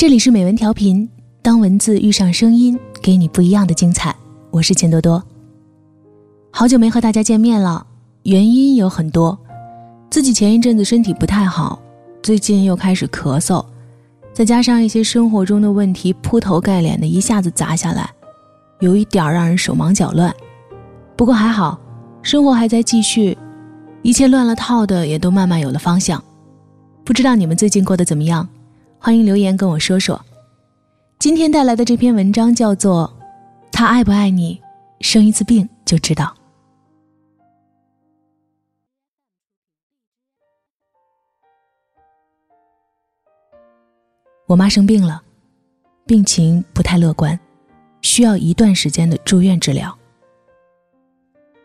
这里是美文调频，当文字遇上声音，给你不一样的精彩。我是钱多多。好久没和大家见面了，原因有很多。自己前一阵子身体不太好，最近又开始咳嗽，再加上一些生活中的问题铺头盖脸的一下子砸下来，有一点让人手忙脚乱。不过还好，生活还在继续，一切乱了套的也都慢慢有了方向。不知道你们最近过得怎么样？欢迎留言跟我说说。今天带来的这篇文章叫做《他爱不爱你，生一次病就知道》。我妈生病了，病情不太乐观，需要一段时间的住院治疗。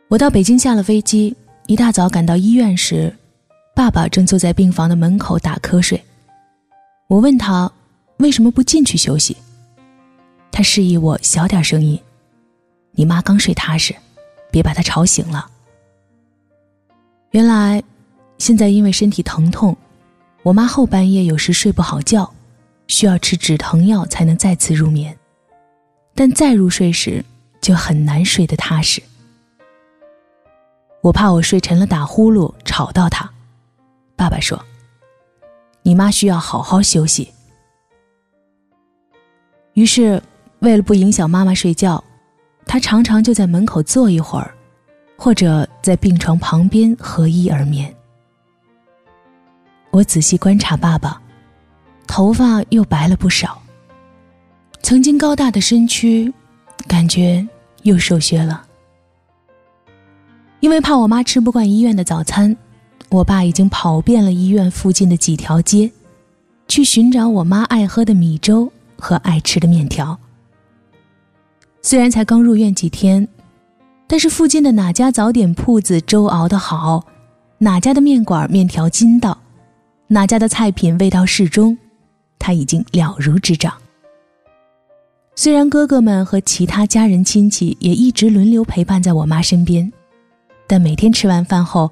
我到北京下了飞机，一大早赶到医院时，爸爸正坐在病房的门口打瞌睡。我问他为什么不进去休息，他示意我小点声音，你妈刚睡踏实，别把她吵醒了。原来，现在因为身体疼痛，我妈后半夜有时睡不好觉，需要吃止疼药才能再次入眠，但再入睡时就很难睡得踏实。我怕我睡沉了打呼噜吵到她，爸爸说。你妈需要好好休息。于是，为了不影响妈妈睡觉，他常常就在门口坐一会儿，或者在病床旁边合衣而眠。我仔细观察爸爸，头发又白了不少。曾经高大的身躯，感觉又瘦削了。因为怕我妈吃不惯医院的早餐。我爸已经跑遍了医院附近的几条街，去寻找我妈爱喝的米粥和爱吃的面条。虽然才刚入院几天，但是附近的哪家早点铺子粥熬得好，哪家的面馆面条筋道，哪家的菜品味道适中，他已经了如指掌。虽然哥哥们和其他家人亲戚也一直轮流陪伴在我妈身边，但每天吃完饭后。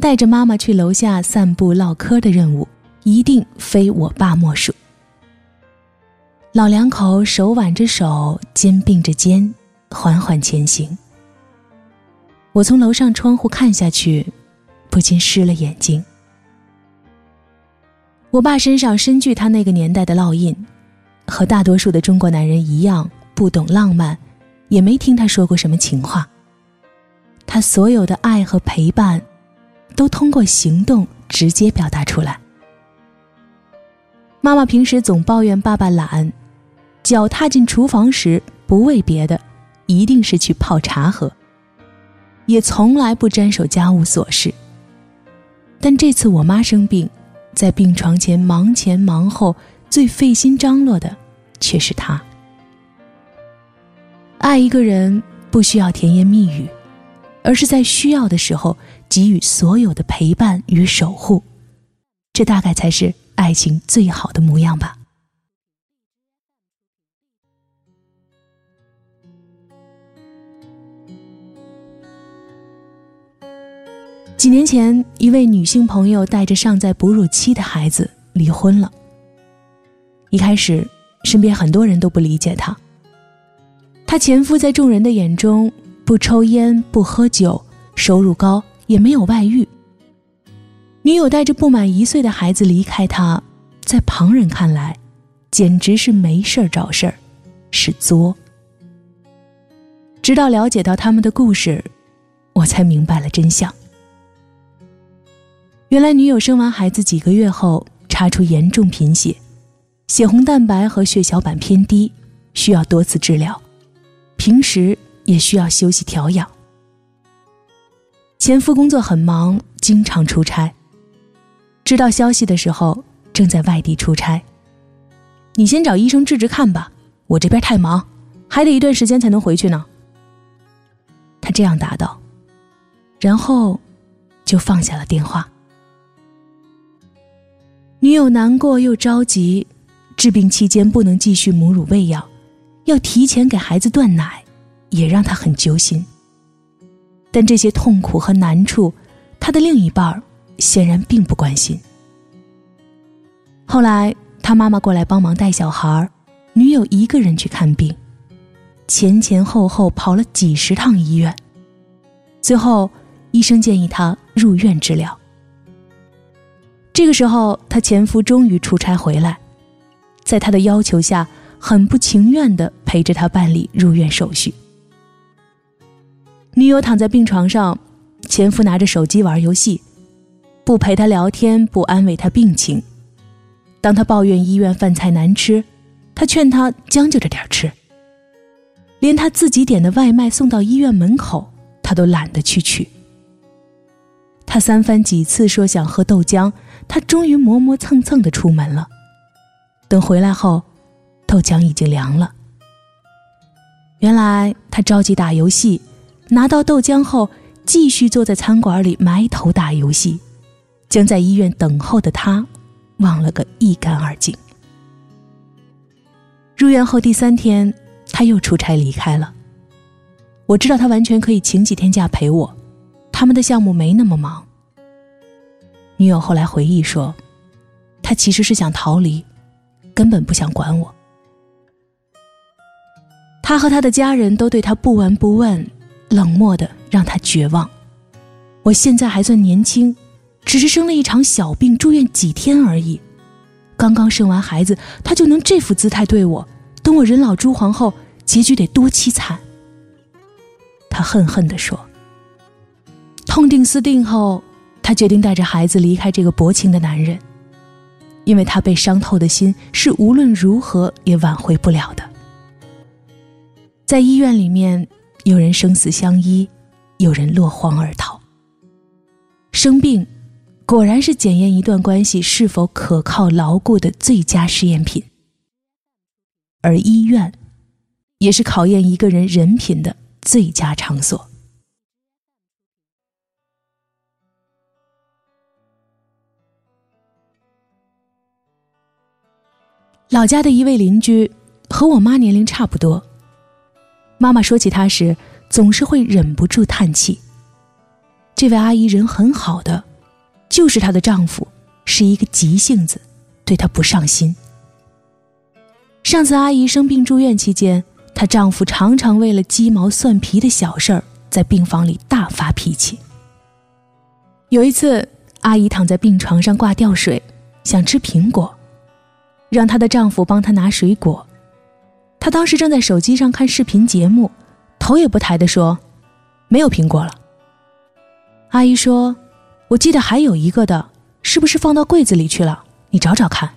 带着妈妈去楼下散步唠嗑的任务，一定非我爸莫属。老两口手挽着手，肩并着肩，缓缓前行。我从楼上窗户看下去，不禁湿了眼睛。我爸身上深具他那个年代的烙印，和大多数的中国男人一样，不懂浪漫，也没听他说过什么情话。他所有的爱和陪伴。都通过行动直接表达出来。妈妈平时总抱怨爸爸懒，脚踏进厨房时不为别的，一定是去泡茶喝，也从来不沾手家务琐事。但这次我妈生病，在病床前忙前忙后，最费心张罗的却是他。爱一个人不需要甜言蜜语。而是在需要的时候给予所有的陪伴与守护，这大概才是爱情最好的模样吧。几年前，一位女性朋友带着尚在哺乳期的孩子离婚了。一开始，身边很多人都不理解她。她前夫在众人的眼中。不抽烟，不喝酒，收入高，也没有外遇。女友带着不满一岁的孩子离开他，在旁人看来，简直是没事儿找事儿，是作。直到了解到他们的故事，我才明白了真相。原来女友生完孩子几个月后，查出严重贫血，血红蛋白和血小板偏低，需要多次治疗，平时。也需要休息调养。前夫工作很忙，经常出差。知道消息的时候，正在外地出差。你先找医生治治看吧，我这边太忙，还得一段时间才能回去呢。他这样答道，然后就放下了电话。女友难过又着急，治病期间不能继续母乳喂养，要提前给孩子断奶。也让他很揪心。但这些痛苦和难处，他的另一半显然并不关心。后来，他妈妈过来帮忙带小孩，女友一个人去看病，前前后后跑了几十趟医院，最后医生建议他入院治疗。这个时候，他前夫终于出差回来，在他的要求下，很不情愿地陪着他办理入院手续。女友躺在病床上，前夫拿着手机玩游戏，不陪她聊天，不安慰她病情。当她抱怨医院饭菜难吃，他劝她将就着点吃。连他自己点的外卖送到医院门口，他都懒得去取。他三番几次说想喝豆浆，他终于磨磨蹭蹭的出门了。等回来后，豆浆已经凉了。原来他着急打游戏，拿到豆浆后，继续坐在餐馆里埋头打游戏，将在医院等候的他忘了个一干二净。入院后第三天，他又出差离开了。我知道他完全可以请几天假陪我。他们的项目没那么忙。女友后来回忆说，他其实是想逃离，根本不想管我。他和他的家人都对他不闻不问，冷漠的让他绝望。我现在还算年轻，只是生了一场小病，住院几天而已。刚刚生完孩子，他就能这副姿态对我，等我人老珠黄后，结局得多凄惨。他恨恨地说。痛定思定后，他决定带着孩子离开这个薄情的男人，因为他被伤透的心是无论如何也挽回不了的。在医院里面，有人生死相依，有人落荒而逃。生病，果然是检验一段关系是否可靠牢固的最佳试验品，而医院，也是考验一个人人品的最佳场所。老家的一位邻居，和我妈年龄差不多。妈妈说起她时，总是会忍不住叹气。这位阿姨人很好的，就是她的丈夫是一个急性子，对她不上心。上次阿姨生病住院期间，她丈夫常常为了鸡毛蒜皮的小事儿，在病房里大发脾气。有一次，阿姨躺在病床上挂吊水，想吃苹果。让她的丈夫帮她拿水果，她当时正在手机上看视频节目，头也不抬地说：“没有苹果了。”阿姨说：“我记得还有一个的，是不是放到柜子里去了？你找找看。”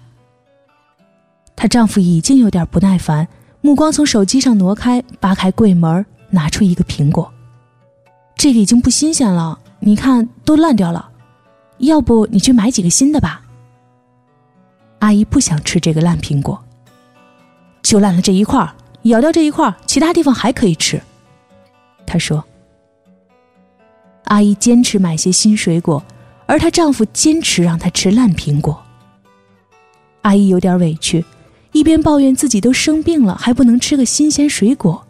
她丈夫已经有点不耐烦，目光从手机上挪开，扒开柜门，拿出一个苹果：“这个已经不新鲜了，你看都烂掉了，要不你去买几个新的吧。”阿姨不想吃这个烂苹果，就烂了这一块咬掉这一块其他地方还可以吃。她说：“阿姨坚持买些新水果，而她丈夫坚持让她吃烂苹果。”阿姨有点委屈，一边抱怨自己都生病了还不能吃个新鲜水果，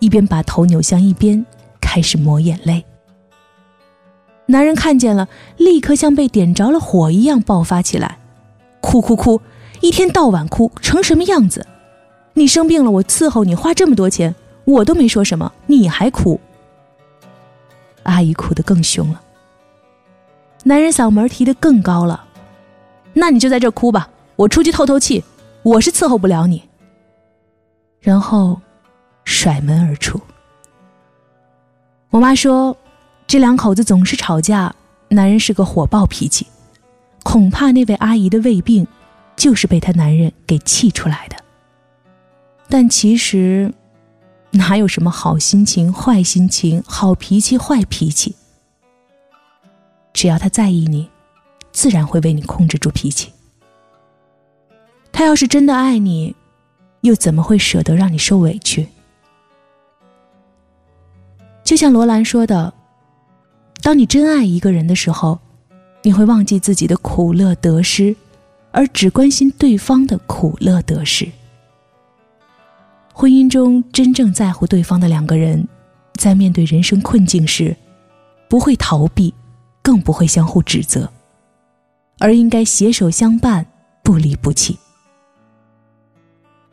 一边把头扭向一边，开始抹眼泪。男人看见了，立刻像被点着了火一样爆发起来。哭哭哭，一天到晚哭成什么样子？你生病了，我伺候你，花这么多钱，我都没说什么，你还哭。阿姨哭得更凶了。男人嗓门提得更高了，那你就在这哭吧，我出去透透气，我是伺候不了你。然后，甩门而出。我妈说，这两口子总是吵架，男人是个火爆脾气。恐怕那位阿姨的胃病，就是被她男人给气出来的。但其实，哪有什么好心情、坏心情、好脾气、坏脾气？只要他在意你，自然会为你控制住脾气。他要是真的爱你，又怎么会舍得让你受委屈？就像罗兰说的：“当你真爱一个人的时候。”你会忘记自己的苦乐得失，而只关心对方的苦乐得失。婚姻中真正在乎对方的两个人，在面对人生困境时，不会逃避，更不会相互指责，而应该携手相伴，不离不弃。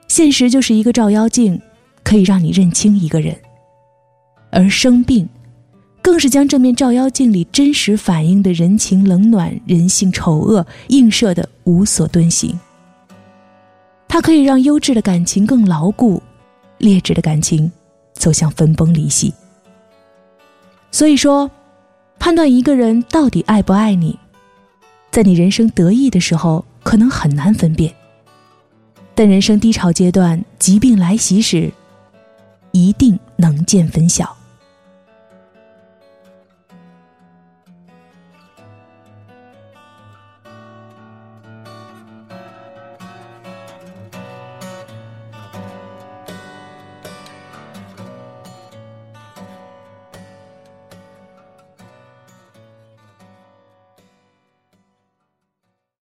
现实就是一个照妖镜，可以让你认清一个人；而生病，更是将这面照妖镜里真实反映的人情冷暖、人性丑恶映射的无所遁形。它可以让优质的感情更牢固，劣质的感情走向分崩离析。所以说，判断一个人到底爱不爱你，在你人生得意的时候可能很难分辨，但人生低潮阶段、疾病来袭时，一定能见分晓。